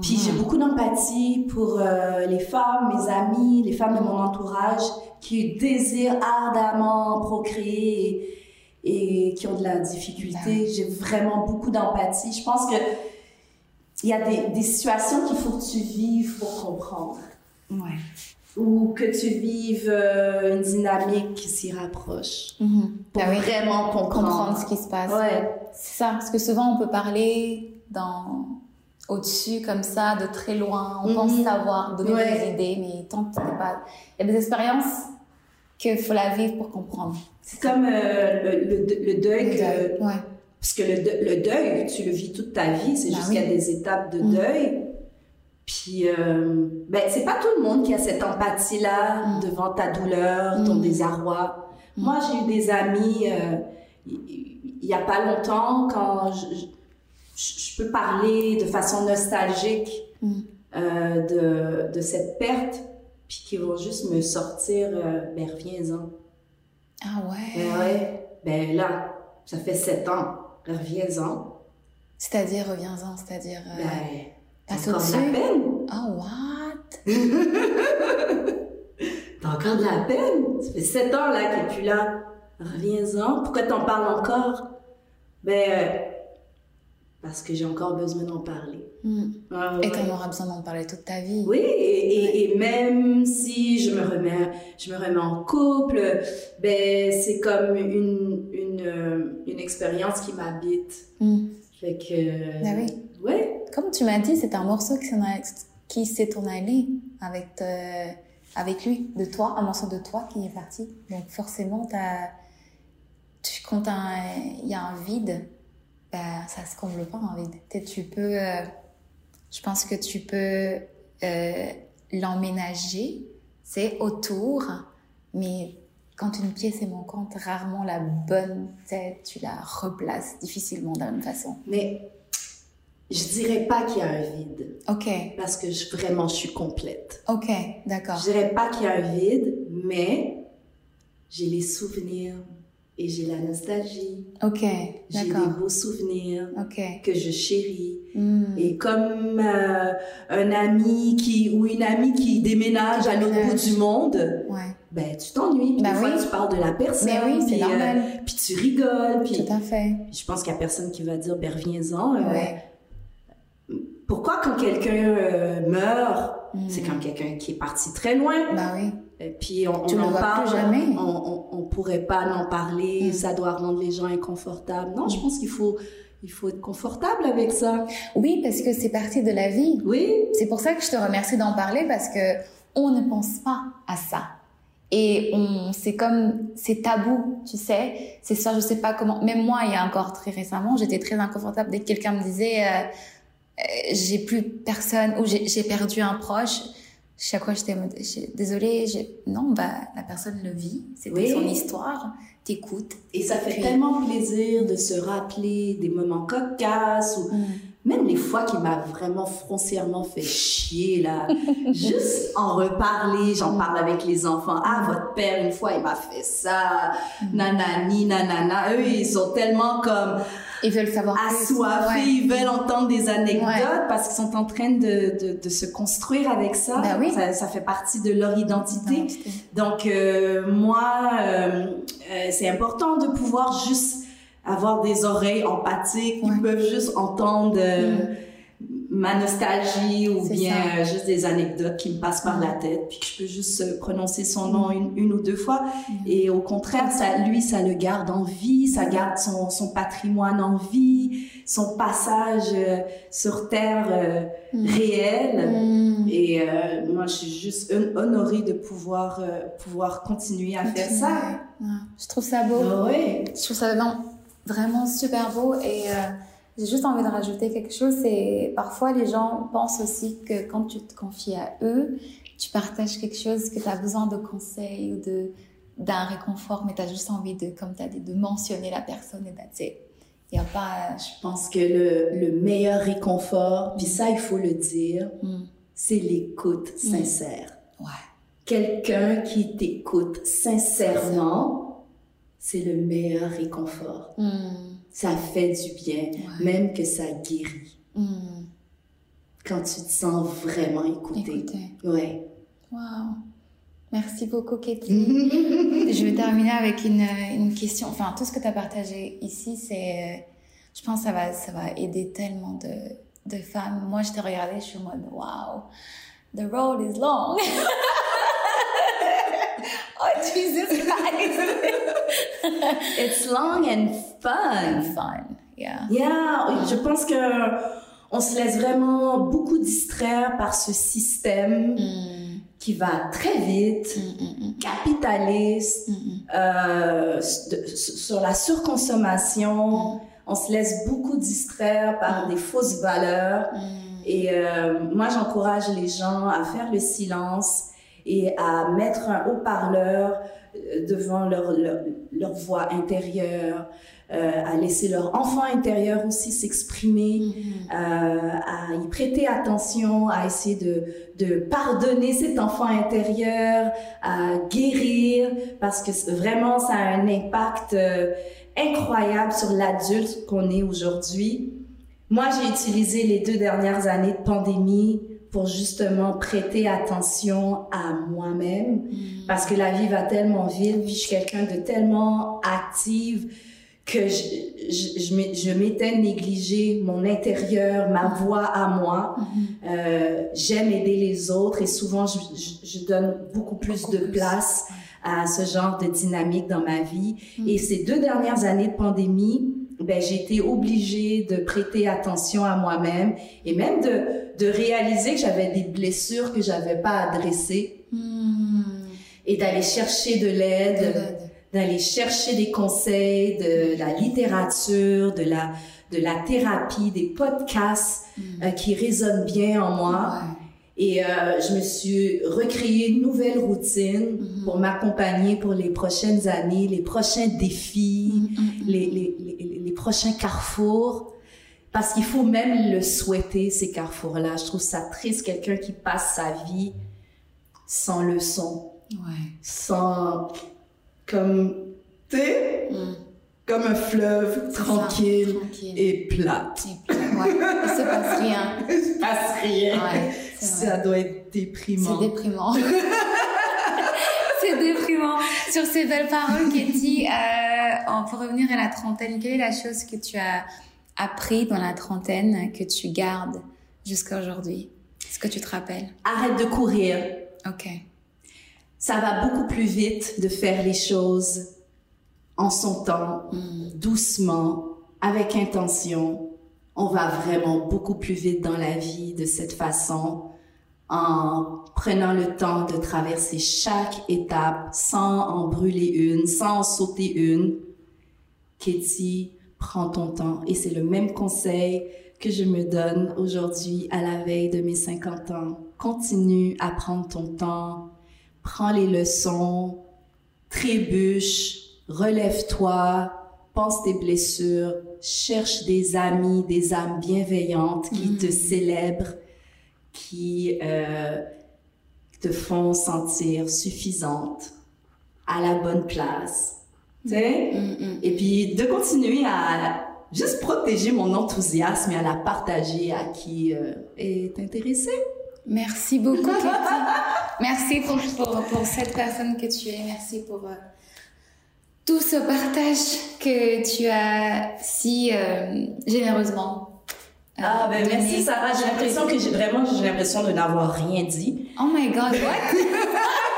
Puis j'ai mhm. beaucoup d'empathie pour euh, les femmes, mes amis, les femmes de mon entourage qui désirent ardemment procréer et, qui ont de la difficulté. Ben j'ai vraiment beaucoup d'empathie. Je pense que il y a des, des situations qu'il faut que tu vives pour comprendre. Ouais. Ou que tu vives euh, une dynamique qui s'y rapproche. Mhm. Pour ben vraiment comprendre. comprendre ce qui se passe. Ouais. C'est ça. Parce que souvent, on peut parler dans au-dessus comme ça, de très loin. On pense mhm. savoir, donner des idées, mais tant que pas... Il y a des expériences qu'il faut la vivre pour comprendre. C'est comme euh, le, le, deuil. Parce que le, deuil, tu le vis toute ta vie, c'est bah a des étapes de mhm. deuil. Puis, euh, ben, c'est pas tout le monde qui a cette empathie-là mhm. devant ta douleur, ton désarroi. Moi, j'ai eu des amis, euh, il y, a pas longtemps, quand je je peux parler de façon nostalgique mm. euh, de, de, cette perte, puis qui vont juste me sortir, euh, ben reviens-en. Ah ouais? Ben ouais, ben là, ça fait sept ans, reviens-en. C'est-à-dire, reviens-en, c'est-à-dire... Euh, ben, t'as encore de la peine. Ah, oh, what? t'as encore de la peine? Ça fait sept ans, là, qu'il n'est plus là. Reviens-en. Pourquoi t'en parles encore? Ben, parce que j'ai encore besoin d'en parler. Hmm. Ah, et tu auras besoin d'en parler toute ta vie? Oui, et, et, même si je me remets, je me remets en couple, ben c'est comme une, une, euh, une expérience qui m'habite. Mm. Fait que... Ah oui. Ouais. Comme tu m'as dit, c'est un morceau qui, s'est allé avec, avec lui, de toi, un morceau de toi qui est parti. Donc forcément, as, tu, quand il y a un vide, bah, ça se comble pas en vide. Tu peux, euh, je pense que tu peux euh, l'emménager, c'est autour, mais quand une pièce est manquante, rarement la bonne tête, tu la replaces difficilement de la même façon. Mais je dirais pas qu'il y a un vide. Ok. Parce que je, vraiment, je suis complète. Ok, d'accord. Je dirais pas qu'il y a un vide, mais j'ai les souvenirs et j'ai la nostalgie. Ok, J'ai des beaux souvenirs que je chéris. Hmm. Et comme euh, un ami qui ou une amie qui déménage à l'autre bout du monde, ouais. ben tu t'ennuies. Puis ben fois, tu parles de la personne. Mais oui, c'est euh, puis tu rigoles. Puis, Tout à fait. je pense qu'il y a personne qui va dire ben reviens-en. Euh, ouais. Pourquoi quand quelqu'un meurt, c'est comme quelqu'un qui est parti très loin. Ben oui. Et puis on, on en parle, jamais. On, on, pourrait pas en parler, mm. ça doit rendre les gens inconfortables. Non, je pense qu'il faut il faut être confortable avec ça. Oui, parce que c'est partie de la vie. Oui. C'est pour ça que je te remercie d'en parler parce que on ne pense pas à ça. Et on, c'est comme, c'est tabou, tu sais. C'est ça, je sais pas comment. Même moi, il y a encore très récemment, j'étais très inconfortable dès que quelqu'un me disait, euh j'ai plus personne ou j'ai perdu un proche. Chaque fois j'étais désolée non bah la personne le vit. C'était son histoire. T'écoutes. Et ça fait tellement plaisir de se rappeler des moments cocasses ou mm. même les fois qui m'a vraiment foncièrement fait chier, là, juste en reparler, j'en parle avec les enfants. Ah, votre père, une fois, il m'a fait ça, nanani, nanana. Eux, ils sont tellement comme... Ils veulent savoir assoiffés, ils veulent entendre des anecdotes parce qu'ils sont en train de, de, de, se construire avec ça. Ben oui. ça. ça. fait partie de leur identité. Donc, euh, moi, euh, euh, c'est important de pouvoir juste avoir des oreilles empathiques qui peuvent juste entendre euh, mm. Ma nostalgie ou bien euh, juste des anecdotes qui me passent par mm. la tête puis que je peux juste euh, prononcer son nom mm. une, ou deux fois. Et au contraire ça lui ça le garde en vie ça garde son, son patrimoine en vie son passage sur terre réelle et moi je suis juste honorée de pouvoir pouvoir continuer à faire ça. Je trouve ça beau. Ah oui. je trouve ça non vraiment super beau. Et euh, j'ai juste envie de rajouter quelque chose, c'est parfois les gens pensent aussi que quand tu te confies à eux, tu partages quelque chose, que tu as besoin de conseils ou de d'un réconfort, mais tu as juste envie de, comme tu as dit, de mentionner la personne et that's Il y a pas... Je pense que le, le meilleur réconfort, puis ça, il faut le dire, mm. c'est l'écoute mm. sincère. Ouais. Quelqu'un qui t'écoute sincèrement, c'est le meilleur réconfort. Hmm. Ça fait du bien, même que ça guérit. Hmm. Quand tu te sens vraiment écouté. Ouais. Wow. Merci beaucoup, Katie. je vais terminer avec une, une, question. Enfin, tout ce que tu as partagé ici, c'est. Je pense que ça va, ça va aider tellement de, de femmes. Moi, je t'ai regardé, je suis en mode, wow, the road is long. oh, Jesus Christ. It's long and fun. fun, yeah. Yeah, je pense que on se laisse vraiment beaucoup distraire par ce système mm. qui va très vite, mm, mm, capitaliste, euh, sur la surconsommation. On se laisse beaucoup distraire par des fausses valeurs. Et euh, moi, j'encourage les gens à faire le silence et à mettre un haut-parleur devant leur, leur, voix intérieure, euh, à laisser leur enfant intérieur aussi s'exprimer, mm-hmm. euh, à y prêter attention, à essayer de, de pardonner cet enfant intérieur, à guérir, parce que vraiment ça a un impact incroyable sur l'adulte qu'on est aujourd'hui. Moi, j'ai utilisé les deux dernières années de pandémie pour justement prêter attention à moi-même mm. parce que la vie va tellement vite puis je suis quelqu'un de tellement active que je, je, je m'étais négligé mon intérieur, ma mm. voix à moi. Mm-hmm. Euh, J'aime aider les autres et souvent je, je donne beaucoup plus de place à ce genre de dynamique dans ma vie. Mm. Et ces deux dernières années de pandémie, ben, j'ai été obligée de prêter attention à moi-même et même de, de réaliser que j'avais des blessures que j'avais pas adressées hmm. et d'aller chercher de l'aide, d'aller chercher des conseils, de la littérature, de la, de la thérapie, des podcasts hmm. euh, qui résonnent bien en moi. Et euh, je me suis recréé une nouvelle routine mm-hmm. pour m'accompagner pour les prochaines années, les prochains défis, les, les, les, les, prochains carrefours. Parce qu'il faut même le souhaiter, ces carrefours-là. Je trouve ça triste, quelqu'un qui passe sa vie sans leçon, ouais. sans... comme... Tu mm. comme un fleuve tranquille, et plate. Et Ouais. Il se passe rien. Il se passe rien. Ouais. Ça doit être déprimant. C'est déprimant. c'est déprimant. Sur ces belles paroles, Katie, euh, pour revenir à la trentaine, quelle est la chose que tu as appris dans la trentaine que tu gardes jusqu'à aujourd'hui? Est-ce que tu te rappelles? Arrête de courir. Ok. Ça va beaucoup plus vite de faire les choses en son temps, hmm. doucement, avec intention, on va vraiment beaucoup plus vite dans la vie de cette façon en prenant le temps de traverser chaque étape sans en brûler une, sans en sauter une. Katie, prends ton temps. Et c'est le même conseil que je me donne aujourd'hui à la veille de mes 50 ans. Continue à prendre ton temps, prends les leçons, trébuche, relève-toi, pense tes blessures, cherche des amis, des âmes bienveillantes qui te mm. célèbrent, qui euh, te font sentir suffisante, à la bonne place. Tu sais? Et puis de continuer à juste protéger mon enthousiasme et à la partager à qui euh, est intéressé. Merci beaucoup, Katie. Merci pour, pour, pour, cette personne que tu es. Merci pour... Euh, tout ce partage que tu as si euh, généreusement. Ah ben merci Sarah, j'ai l'impression que j'ai vraiment j'ai l'impression de n'avoir rien dit. Oh my god, what?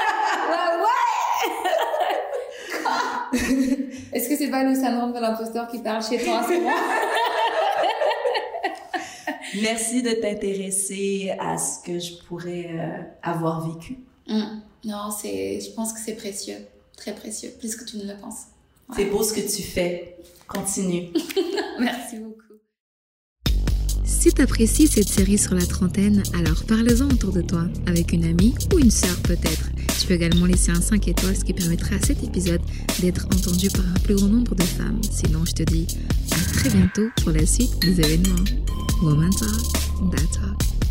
Est-ce que c'est pas le syndrome de l'imposteur qui parle chez toi en ce moment? Merci de t'intéresser à ce que je pourrais euh, avoir vécu. Hum. Non, c'est, je pense que c'est précieux très précieux, plus que tu ne le penses. C'est beau ce que tu fais. Continue. Merci beaucoup. Si tu apprécies cette série sur la trentaine, alors parle-en autour de toi, avec une amie ou une sœur peut-être. Tu peux également laisser un 5 étoiles, ce qui permettra à cet épisode d'être entendu par un plus grand nombre de femmes. Sinon, je te dis à très bientôt pour la suite des événements. Woman Talk, That Talk.